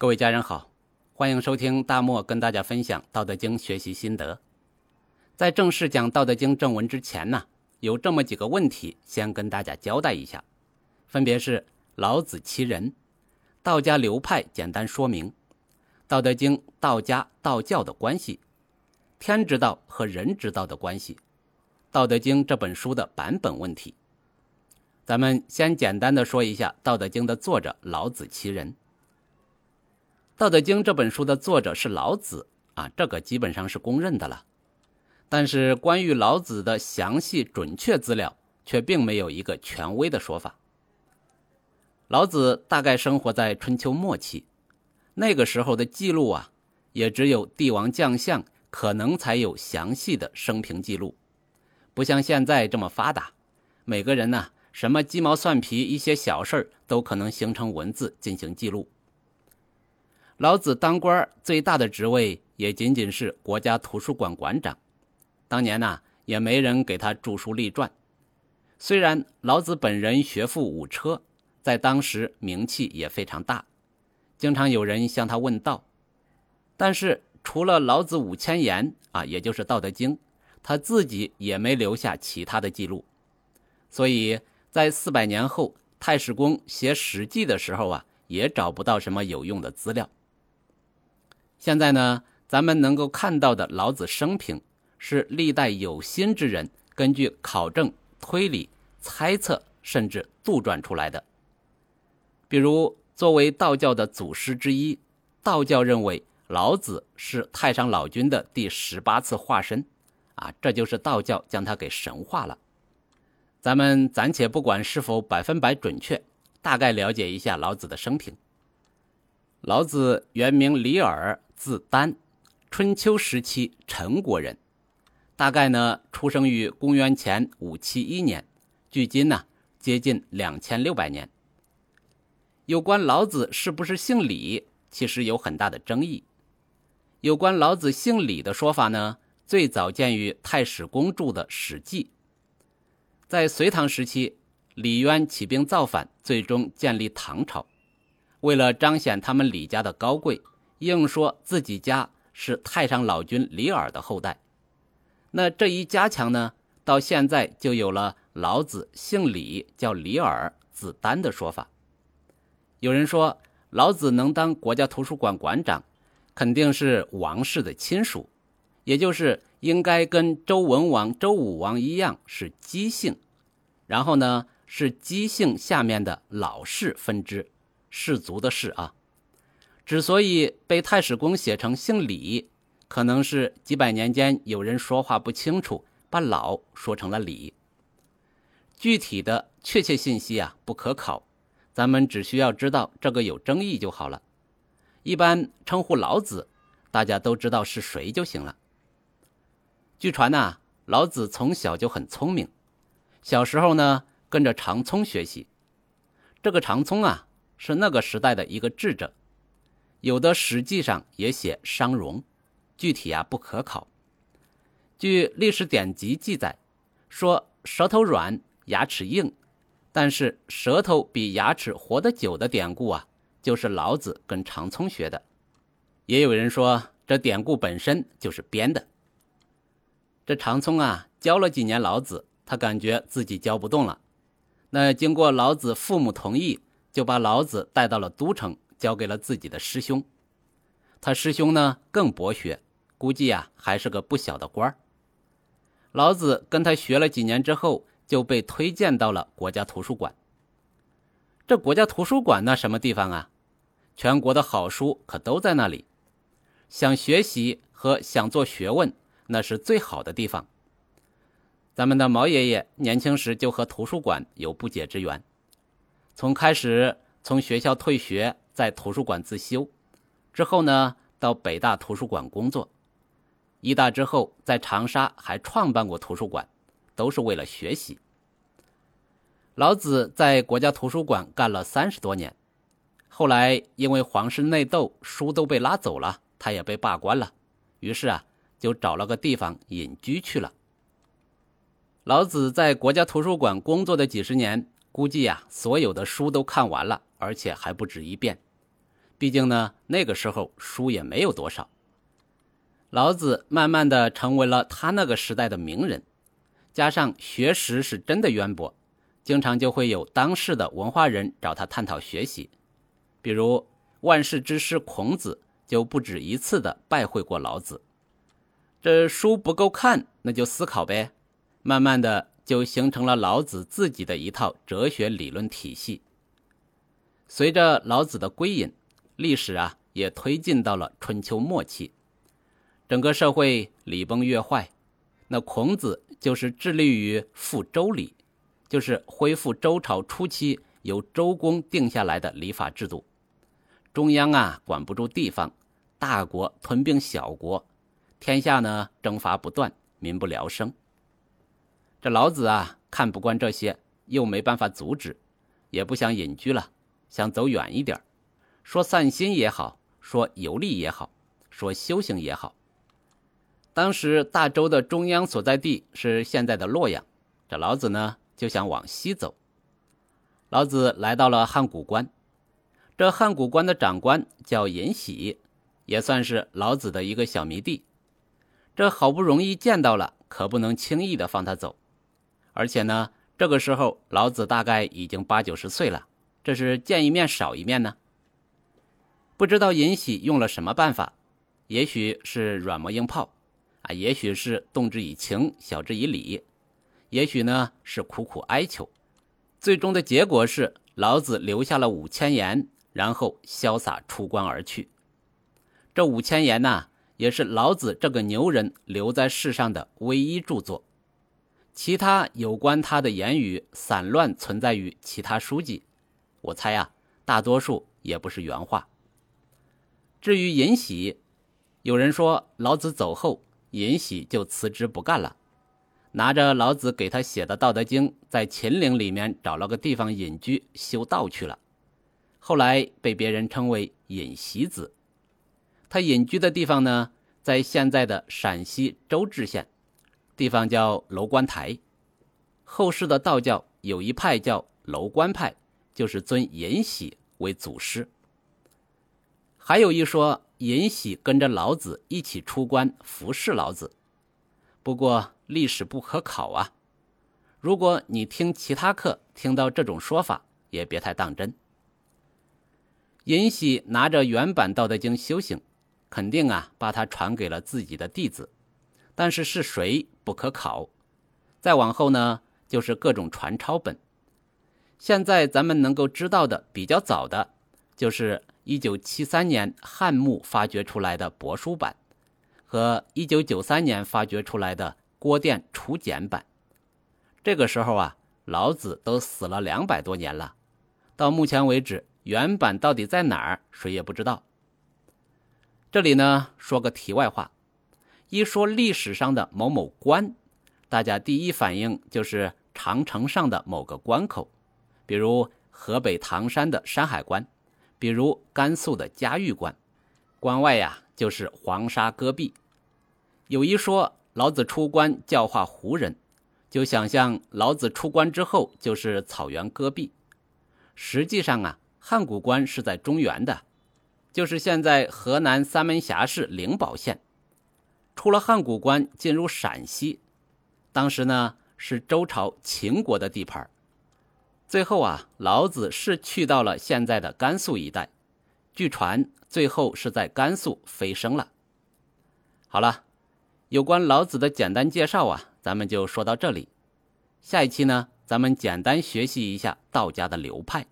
各位家人好，欢迎收听大漠跟大家分享《道德经》学习心得。在正式讲《道德经》正文之前呢，有这么几个问题，先跟大家交代一下，分别是老子其人、道家流派简单说明、《道德经》道家道教的关系、天之道和人之道的关系、《道德经》这本书的版本问题。咱们先简单的说一下《道德经》的作者老子其人。《道德经》这本书的作者是老子啊，这个基本上是公认的了。但是关于老子的详细准确资料，却并没有一个权威的说法。老子大概生活在春秋末期，那个时候的记录啊，也只有帝王将相可能才有详细的生平记录，不像现在这么发达，每个人呢，什么鸡毛蒜皮一些小事儿都可能形成文字进行记录。老子当官最大的职位也仅仅是国家图书馆馆长，当年呢也没人给他著书立传。虽然老子本人学富五车，在当时名气也非常大，经常有人向他问道，但是除了老子五千言啊，也就是《道德经》，他自己也没留下其他的记录。所以在四百年后太史公写《史记》的时候啊，也找不到什么有用的资料。现在呢，咱们能够看到的老子生平，是历代有心之人根据考证、推理、猜测，甚至杜撰出来的。比如，作为道教的祖师之一，道教认为老子是太上老君的第十八次化身，啊，这就是道教将他给神化了。咱们暂且不管是否百分百准确，大概了解一下老子的生平。老子原名李耳。字丹，春秋时期陈国人，大概呢出生于公元前五七一年，距今呢接近两千六百年。有关老子是不是姓李，其实有很大的争议。有关老子姓李的说法呢，最早见于太史公著的《史记》。在隋唐时期，李渊起兵造反，最终建立唐朝。为了彰显他们李家的高贵。硬说自己家是太上老君李耳的后代，那这一加强呢，到现在就有了老子姓李叫李耳子丹的说法。有人说老子能当国家图书馆馆长，肯定是王室的亲属，也就是应该跟周文王、周武王一样是姬姓，然后呢是姬姓下面的老氏分支，氏族的氏啊。之所以被太史公写成姓李，可能是几百年间有人说话不清楚，把“老”说成了“李”。具体的确切信息啊不可考，咱们只需要知道这个有争议就好了。一般称呼老子，大家都知道是谁就行了。据传呐，老子从小就很聪明，小时候呢跟着长聪学习。这个长聪啊，是那个时代的一个智者。有的史记上也写商容，具体啊不可考。据历史典籍记载，说舌头软，牙齿硬，但是舌头比牙齿活得久的典故啊，就是老子跟长聪学的。也有人说这典故本身就是编的。这长聪啊教了几年老子，他感觉自己教不动了，那经过老子父母同意，就把老子带到了都城。交给了自己的师兄，他师兄呢更博学，估计呀还是个不小的官儿。老子跟他学了几年之后，就被推荐到了国家图书馆。这国家图书馆那什么地方啊？全国的好书可都在那里，想学习和想做学问，那是最好的地方。咱们的毛爷爷年轻时就和图书馆有不解之缘，从开始从学校退学。在图书馆自修，之后呢，到北大图书馆工作。一大之后，在长沙还创办过图书馆，都是为了学习。老子在国家图书馆干了三十多年，后来因为皇室内斗，书都被拉走了，他也被罢官了，于是啊，就找了个地方隐居去了。老子在国家图书馆工作的几十年，估计呀，所有的书都看完了，而且还不止一遍。毕竟呢，那个时候书也没有多少。老子慢慢的成为了他那个时代的名人，加上学识是真的渊博，经常就会有当世的文化人找他探讨学习。比如万世之师孔子就不止一次的拜会过老子。这书不够看，那就思考呗。慢慢的就形成了老子自己的一套哲学理论体系。随着老子的归隐，历史啊也推进到了春秋末期，整个社会礼崩乐坏。那孔子就是致力于复周礼，就是恢复周朝初期由周公定下来的礼法制度。中央啊管不住地方，大国吞并小国，天下呢征伐不断，民不聊生。这老子啊看不惯这些，又没办法阻止，也不想隐居了。想走远一点说散心也好，说游历也好，说修行也好。当时大周的中央所在地是现在的洛阳，这老子呢就想往西走。老子来到了汉谷关，这汉谷关的长官叫尹喜，也算是老子的一个小迷弟。这好不容易见到了，可不能轻易的放他走。而且呢，这个时候老子大概已经八九十岁了。这是见一面少一面呢？不知道尹喜用了什么办法，也许是软磨硬泡，啊，也许是动之以情，晓之以理，也许呢是苦苦哀求。最终的结果是，老子留下了五千言，然后潇洒出关而去。这五千言呢，也是老子这个牛人留在世上的唯一著作，其他有关他的言语散乱存在于其他书籍。我猜呀，大多数也不是原话。至于尹喜，有人说老子走后，尹喜就辞职不干了，拿着老子给他写的《道德经》，在秦岭里面找了个地方隐居修道去了。后来被别人称为尹喜子。他隐居的地方呢，在现在的陕西周至县，地方叫楼观台。后世的道教有一派叫楼观派。就是尊尹喜为祖师，还有一说尹喜跟着老子一起出关服侍老子，不过历史不可考啊。如果你听其他课听到这种说法，也别太当真。尹喜拿着原版《道德经》修行，肯定啊把它传给了自己的弟子，但是是谁不可考。再往后呢，就是各种传抄本。现在咱们能够知道的比较早的，就是一九七三年汉墓发掘出来的帛书版，和一九九三年发掘出来的郭店楚简版。这个时候啊，老子都死了两百多年了，到目前为止，原版到底在哪儿，谁也不知道。这里呢，说个题外话，一说历史上的某某关，大家第一反应就是长城上的某个关口。比如河北唐山的山海关，比如甘肃的嘉峪关，关外呀就是黄沙戈壁。有一说老子出关教化胡人，就想象老子出关之后就是草原戈壁。实际上啊，汉谷关是在中原的，就是现在河南三门峡市灵宝县。出了汉谷关进入陕西，当时呢是周朝秦国的地盘。最后啊，老子是去到了现在的甘肃一带，据传最后是在甘肃飞升了。好了，有关老子的简单介绍啊，咱们就说到这里。下一期呢，咱们简单学习一下道家的流派。